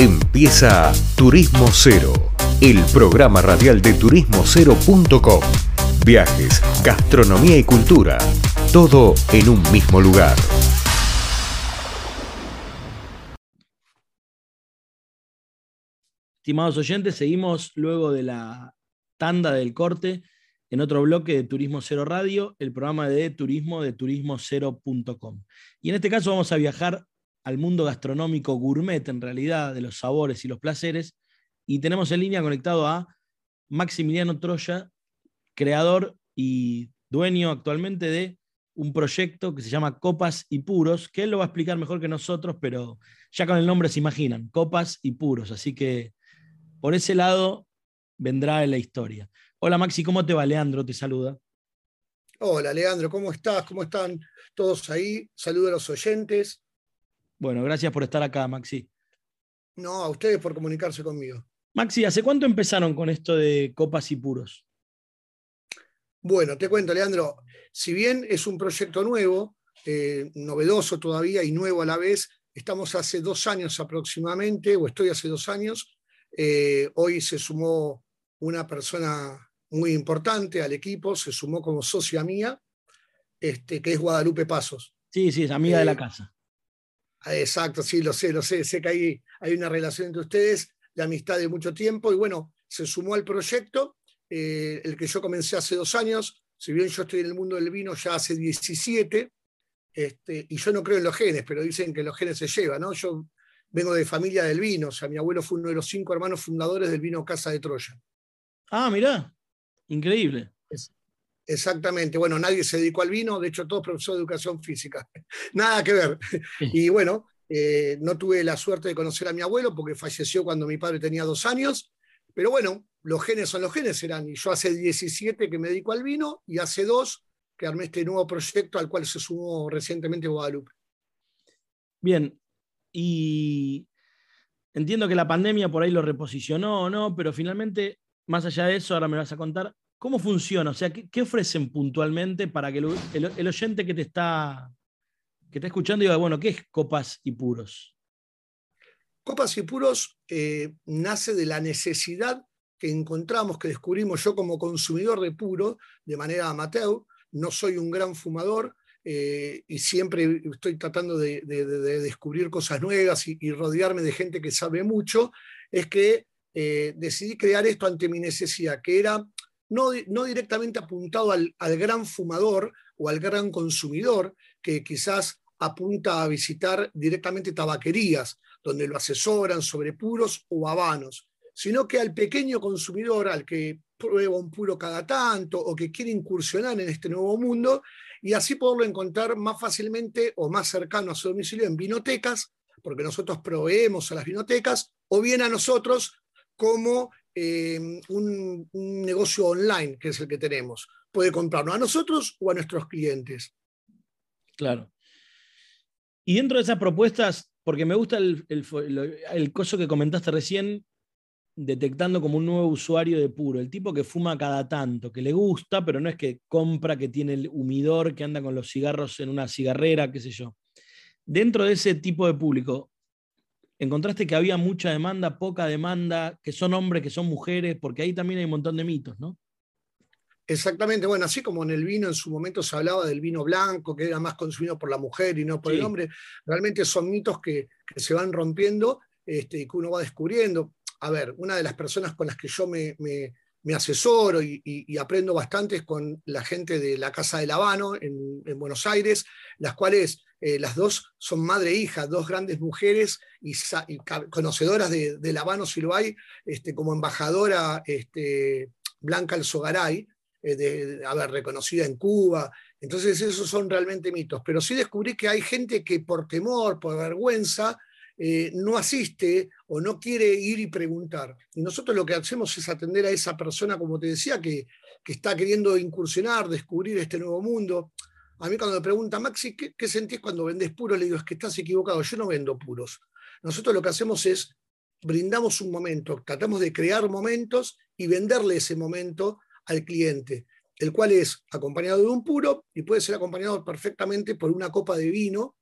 Empieza Turismo Cero, el programa radial de turismocero.com. Viajes, gastronomía y cultura, todo en un mismo lugar. Estimados oyentes, seguimos luego de la tanda del corte en otro bloque de Turismo Cero Radio, el programa de turismo de turismocero.com. Y en este caso vamos a viajar al mundo gastronómico gourmet, en realidad, de los sabores y los placeres. Y tenemos en línea conectado a Maximiliano Troya, creador y dueño actualmente de un proyecto que se llama Copas y Puros, que él lo va a explicar mejor que nosotros, pero ya con el nombre se imaginan, Copas y Puros. Así que por ese lado vendrá en la historia. Hola Maxi, ¿cómo te va? Leandro te saluda. Hola Leandro, ¿cómo estás? ¿Cómo están todos ahí? Saludo a los oyentes. Bueno, gracias por estar acá, Maxi. No, a ustedes por comunicarse conmigo. Maxi, ¿hace cuánto empezaron con esto de copas y puros? Bueno, te cuento, Leandro, si bien es un proyecto nuevo, eh, novedoso todavía y nuevo a la vez, estamos hace dos años aproximadamente, o estoy hace dos años. Eh, hoy se sumó una persona muy importante al equipo, se sumó como socia mía, este, que es Guadalupe Pasos. Sí, sí, es amiga de la eh, casa. Exacto, sí, lo sé, lo sé. Sé que hay, hay una relación entre ustedes de amistad de mucho tiempo y bueno, se sumó al proyecto, eh, el que yo comencé hace dos años. Si bien yo estoy en el mundo del vino ya hace 17, este, y yo no creo en los genes, pero dicen que los genes se llevan, ¿no? Yo vengo de familia del vino, o sea, mi abuelo fue uno de los cinco hermanos fundadores del vino Casa de Troya. Ah, mirá, increíble. Exactamente. Bueno, nadie se dedicó al vino, de hecho, todos profesores de educación física. Nada que ver. Y bueno, eh, no tuve la suerte de conocer a mi abuelo porque falleció cuando mi padre tenía dos años. Pero bueno, los genes son los genes, serán. Y yo hace 17 que me dedico al vino y hace dos que armé este nuevo proyecto al cual se sumó recientemente Guadalupe. Bien, y entiendo que la pandemia por ahí lo reposicionó, ¿no? Pero finalmente, más allá de eso, ahora me vas a contar, ¿Cómo funciona? O sea, ¿qué, ofrecen puntualmente para que el, oyente que te está, que está escuchando diga, bueno, ¿qué es Copas y Puros? Copas y Puros eh, nace de la necesidad que encontramos, que descubrimos yo como consumidor de puro, de manera amateur. No soy un gran fumador eh, y siempre estoy tratando de, descubrir cosas nuevas y, rodearme de gente que sabe mucho. Es que eh, decidí crear esto ante mi necesidad, que era no, directamente apuntado al, gran fumador o al gran consumidor que quizás apunta a visitar directamente tabaquerías, donde lo asesoran sobre puros o habanos, sino que al pequeño consumidor, al que prueba un puro cada tanto o que quiere incursionar en este nuevo mundo y así poderlo encontrar más fácilmente o más cercano a su domicilio en vinotecas, porque nosotros proveemos a las vinotecas, o bien a nosotros como eh, un, negocio online, que es el que tenemos. Puede comprarnos a nosotros o a nuestros clientes. Claro. Y dentro de esas propuestas, porque me gusta el, el, coso que comentaste recién, detectando como un nuevo usuario de puro, el tipo que fuma cada tanto, que le gusta, pero no es que compra, que tiene el humidor, que anda con los cigarros en una cigarrera, qué sé yo. Dentro de ese tipo de público, encontraste que había mucha demanda, poca demanda, que son hombres, que son mujeres, porque ahí también hay un montón de mitos, ¿no? Exactamente, bueno, así como en el vino en su momento se hablaba del vino blanco, que era más consumido por la mujer y no por el hombre, realmente son mitos que, se van rompiendo este, y que uno va descubriendo. A ver, una de las personas con las que yo me, asesoro y, aprendo bastante es con la gente de la Casa de Lavano en, en Buenos Aires, las cuales eh, las dos son madre e hija, dos grandes mujeres y, conocedoras de, de Habano Silvay, este, como embajadora este, Blanca Alzogaray, eh, de, haber reconocida en Cuba. Entonces esos son realmente mitos. Pero sí descubrí que hay gente que por temor, por vergüenza, eh, no asiste o no quiere ir y preguntar. Y nosotros lo que hacemos es atender a esa persona, como te decía, que está queriendo incursionar, descubrir este nuevo mundo. A mí cuando me pregunta, Maxi, ¿qué, sentís cuando vendés puro? Le digo, es que estás equivocado, yo no vendo puros. Nosotros lo que hacemos es, brindamos un momento, tratamos de crear momentos y venderle ese momento al cliente, el cual es acompañado de un puro y puede ser acompañado perfectamente por una copa de vino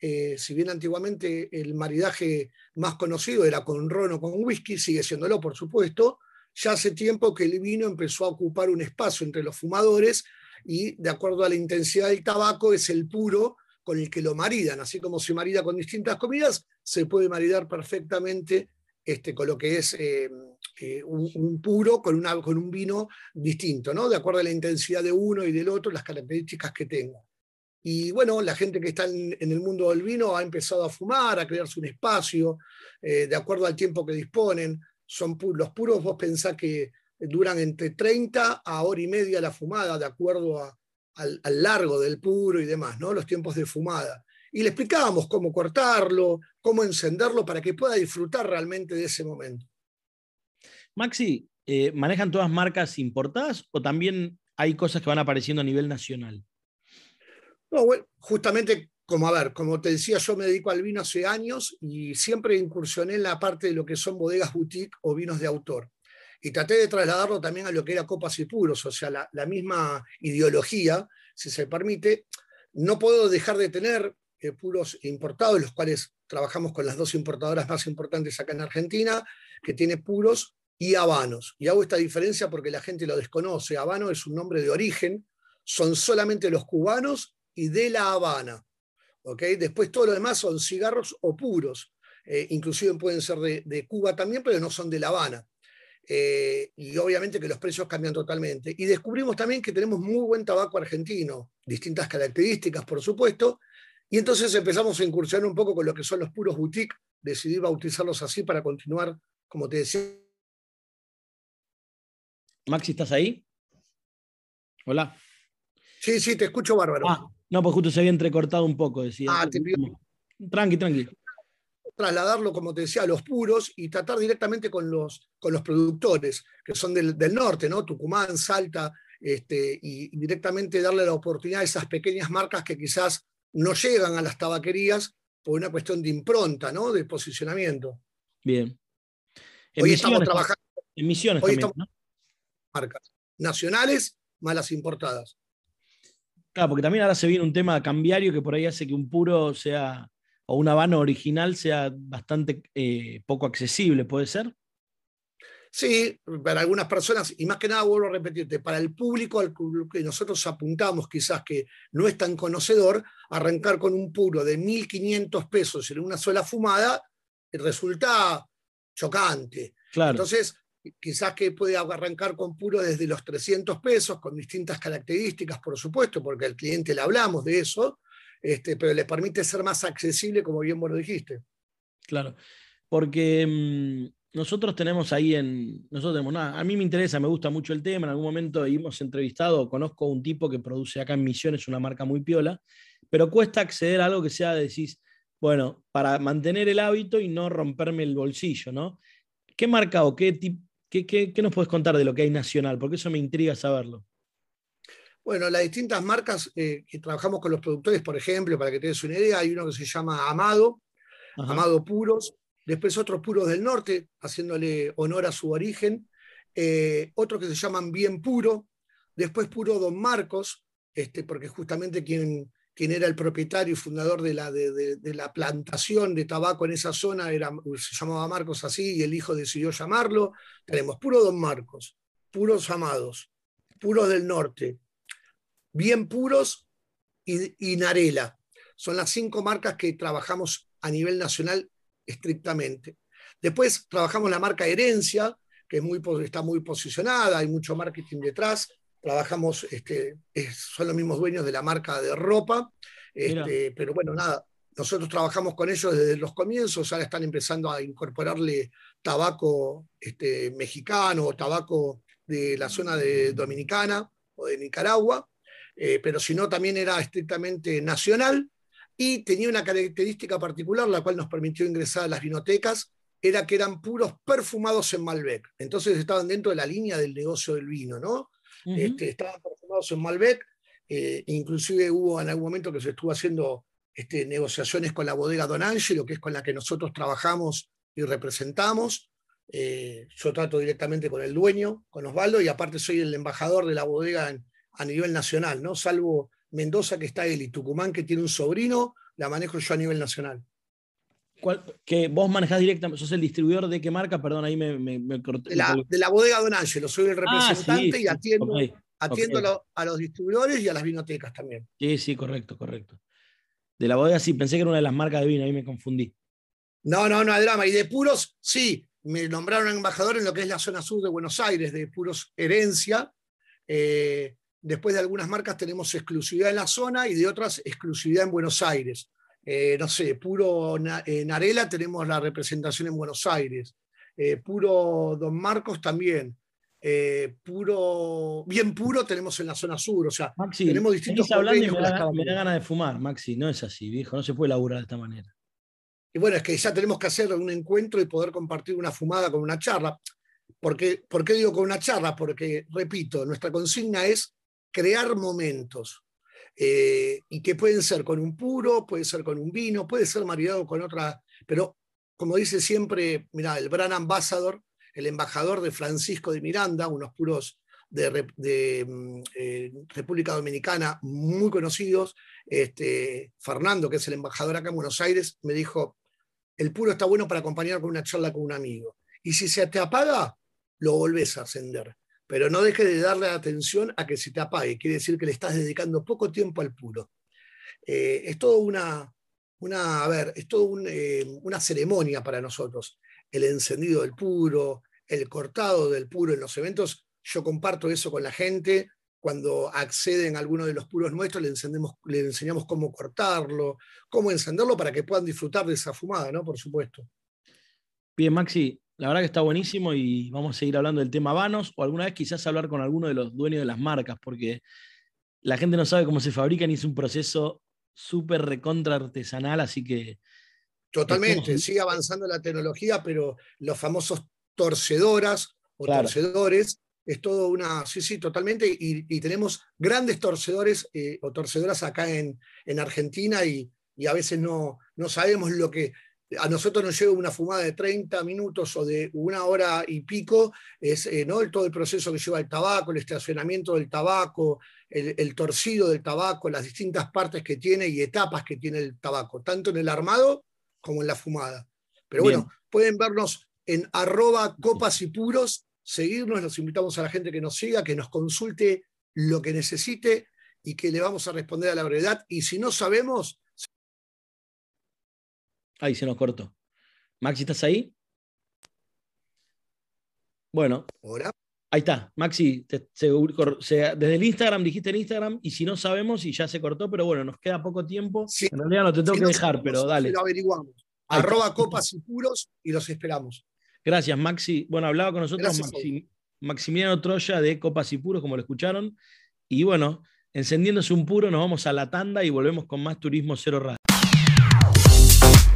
eh, si bien antiguamente el maridaje más conocido era con ron o con whisky, sigue siéndolo, por supuesto, ya hace tiempo que el vino empezó a ocupar un espacio entre los fumadores y de acuerdo a la intensidad del tabaco es el puro con el que lo maridan, así como se marida con distintas comidas, se puede maridar perfectamente este, con lo que es eh, eh, un, puro con, con un vino distinto, ¿no? de acuerdo a la intensidad de uno y del otro, las características que tenga. Y bueno, la gente que está en, el mundo del vino ha empezado a fumar, a crearse un espacio, eh, de acuerdo al tiempo que disponen. Son los puros, vos pensás que duran entre 30 a hora y media la fumada, de acuerdo al, al, largo del puro y demás, ¿no? los tiempos de fumada. Y le explicábamos cómo cortarlo, cómo encenderlo para que pueda disfrutar realmente de ese momento. Maxi, eh, ¿manejan todas marcas importadas o también hay cosas que van apareciendo a nivel nacional? No, bueno, justamente como a ver, como te decía, yo me dedico al vino hace años y siempre incursioné en la parte de lo que son bodegas boutique o vinos de autor. Y traté de trasladarlo también a lo que era copas y puros, o sea, la, misma ideología, si se permite. No puedo dejar de tener eh, puros importados, los cuales trabajamos con las dos importadoras más importantes acá en Argentina, que tiene puros y habanos. Y hago esta diferencia porque la gente lo desconoce. Habano es un nombre de origen, son solamente los cubanos y de La Habana. ¿okay? Después todo lo demás son cigarros o puros. Eh, inclusive pueden ser de, Cuba también, pero no son de La Habana. Eh, y obviamente que los precios cambian totalmente. Y descubrimos también que tenemos muy buen tabaco argentino, distintas características, por supuesto. Y entonces empezamos a incursionar un poco con lo que son los puros boutique. Decidí bautizarlos así para continuar, como te decía. Maxi, ¿estás ahí? Hola. Sí, sí, te escucho bárbaro. Ah, no, pues justo se había entrecortado un poco, decía. Ah, te pido. Tranqui, tranqui. Trasladarlo, como te decía, a los puros y tratar directamente con los, con los productores, que son del, norte, ¿no? Tucumán, Salta, este, y, directamente darle la oportunidad a esas pequeñas marcas que quizás no llegan a las tabaquerías por una cuestión de impronta, ¿no? De posicionamiento. Bien. Hoy estamos trabajando. Emisiones hoy también, estamos marcas nacionales más las importadas. Claro, porque también ahora se viene un tema cambiario que por ahí hace que un puro sea, o un habano original sea bastante eh, poco accesible, ¿puede ser? Sí, para algunas personas, y más que nada vuelvo a repetirte, para el público al que nosotros apuntamos, quizás que no es tan conocedor, arrancar con un puro de 1.500 pesos en una sola fumada resulta chocante. Claro. Entonces, quizás que puede arrancar con puro desde los 300 pesos, con distintas características, por supuesto, porque al cliente le hablamos de eso, este, pero le permite ser más accesible, como bien vos lo dijiste. Claro, porque mm, nosotros tenemos ahí en, nosotros tenemos, nada, a mí me interesa, me gusta mucho el tema, en algún momento hemos entrevistado, conozco a un tipo que produce acá en Misiones una marca muy piola, pero cuesta acceder a algo que sea, decís, bueno, para mantener el hábito y no romperme el bolsillo, ¿no? ¿Qué marca o qué, tipo ¿Qué, nos puedes contar de lo que hay nacional? Porque eso me intriga saberlo. Bueno, las distintas marcas eh, que trabajamos con los productores, por ejemplo, para que te des una idea, hay uno que se llama Amado, Amado Puros, después otros puros del norte, haciéndole honor a su origen, eh, otros que se llaman Bien Puro, después Puro Don Marcos, este, porque justamente quien, quien era el propietario y fundador de la, de, la, plantación de tabaco en esa zona, era, se llamaba Marcos así, y el hijo decidió llamarlo. Tenemos puro Don Marcos, puros amados, puros del norte, bien puros y, Narela. Son las cinco marcas que trabajamos a nivel nacional estrictamente. Después trabajamos la marca Herencia, que es muy, está muy posicionada, hay mucho marketing detrás trabajamos, este, son los mismos dueños de la marca de ropa, este, pero bueno, nada, nosotros trabajamos con ellos desde los comienzos, ahora están empezando a incorporarle tabaco este, mexicano o tabaco de la zona de Dominicana o de Nicaragua, eh, pero si no también era estrictamente nacional y tenía una característica particular, la cual nos permitió ingresar a las vinotecas, era que eran puros perfumados en Malbec. Entonces estaban dentro de la línea del negocio del vino, ¿no? Este, estaban performados en Malbec, eh, inclusive hubo en algún momento que se estuvo haciendo este, negociaciones con la bodega Don Angelo, que es con la que nosotros trabajamos y representamos. Eh, yo trato directamente con el dueño, con Osvaldo, y aparte soy el embajador de la bodega a nivel nacional, ¿no? Salvo Mendoza, que está él, y Tucumán, que tiene un sobrino, la manejo yo a nivel nacional. que vos manejás directamente, sos el distribuidor de qué marca, perdón, ahí me, corté. De la, bodega Don Ángelo, soy el ah, representante y atiendo, atiendo A, los, distribuidores y a las vinotecas también. Sí, sí, correcto, correcto. De la bodega sí, pensé que era una de las marcas de vino, ahí me confundí. No, no, no hay drama. Y de puros, sí, me nombraron embajador en lo que es la zona sur de Buenos Aires, de puros herencia. Eh, después de algunas marcas tenemos exclusividad en la zona y de otras exclusividad en Buenos Aires. Eh, no sé, puro en Arela tenemos la representación en Buenos Aires. Eh, puro Don Marcos también. puro, bien puro tenemos en la zona sur, o sea, tenemos distintos hablando y me da, me da ganas de fumar, Maxi, no es así, viejo, no se puede laburar de esta manera. Y bueno, es que ya tenemos que hacer un encuentro y poder compartir una fumada con una charla. Porque, ¿Por qué digo con una charla? Porque, repito, nuestra consigna es crear momentos. Eh, y que pueden ser con un puro, puede ser con un vino, puede ser maridado con otra, pero como dice siempre, mira, el Brand Ambassador, el embajador de Francisco de Miranda, unos puros de, mm, eh, República Dominicana muy conocidos, este, Fernando, que es el embajador acá en Buenos Aires, me dijo, el puro está bueno para acompañar con una charla con un amigo. Y si se te apaga, lo volvés a encender. Pero no dejes de darle atención a que se te apague. Quiere decir que le estás dedicando poco tiempo al puro. Eh, es todo una, una, a ver, es todo eh, una ceremonia para nosotros. El encendido del puro, el cortado del puro en los eventos. Yo comparto eso con la gente cuando acceden a alguno de los puros nuestros, le, le enseñamos cómo cortarlo, cómo encenderlo para que puedan disfrutar de esa fumada, ¿no? Por supuesto. Bien, Maxi, la verdad que está buenísimo y vamos a seguir hablando del tema vanos o alguna vez quizás hablar con alguno de los dueños de las marcas, porque la gente no sabe cómo se fabrican y es un proceso súper recontra artesanal, así que... Totalmente, sigue avanzando la tecnología, pero los famosos torcedoras o torcedores es todo una, sí, sí, totalmente, y, tenemos grandes torcedores eh, o torcedoras acá en, Argentina y, a veces no, no sabemos lo que, a nosotros nos lleva una fumada de 30 minutos o de una hora y pico, es eh, ¿no? todo el proceso que lleva el tabaco, el estacionamiento del tabaco, el, torcido del tabaco, las distintas partes que tiene y etapas que tiene el tabaco, tanto en el armado como en la fumada. Pero bueno, pueden vernos en arroba copas y puros seguirnos, los invitamos a la gente que nos siga, que nos consulte lo que necesite y que le vamos a responder a la brevedad. Y si no sabemos... Ahí se nos cortó. Maxi, ¿estás ahí? Bueno. Ahora. Ahí está, Maxi, desde el Instagram dijiste el Instagram y si no sabemos y ya se cortó, pero bueno, nos queda poco tiempo. En realidad no te tengo que dejar, pero dale. Lo averiguamos. Arroba copas y puros y los esperamos. Gracias, Maxi. Bueno, hablaba con nosotros Maximiliano Troya de Copas y Puros, como lo escucharon. Y bueno, encendiéndose un puro, nos vamos a la tanda y volvemos con más Turismo Cero Radio.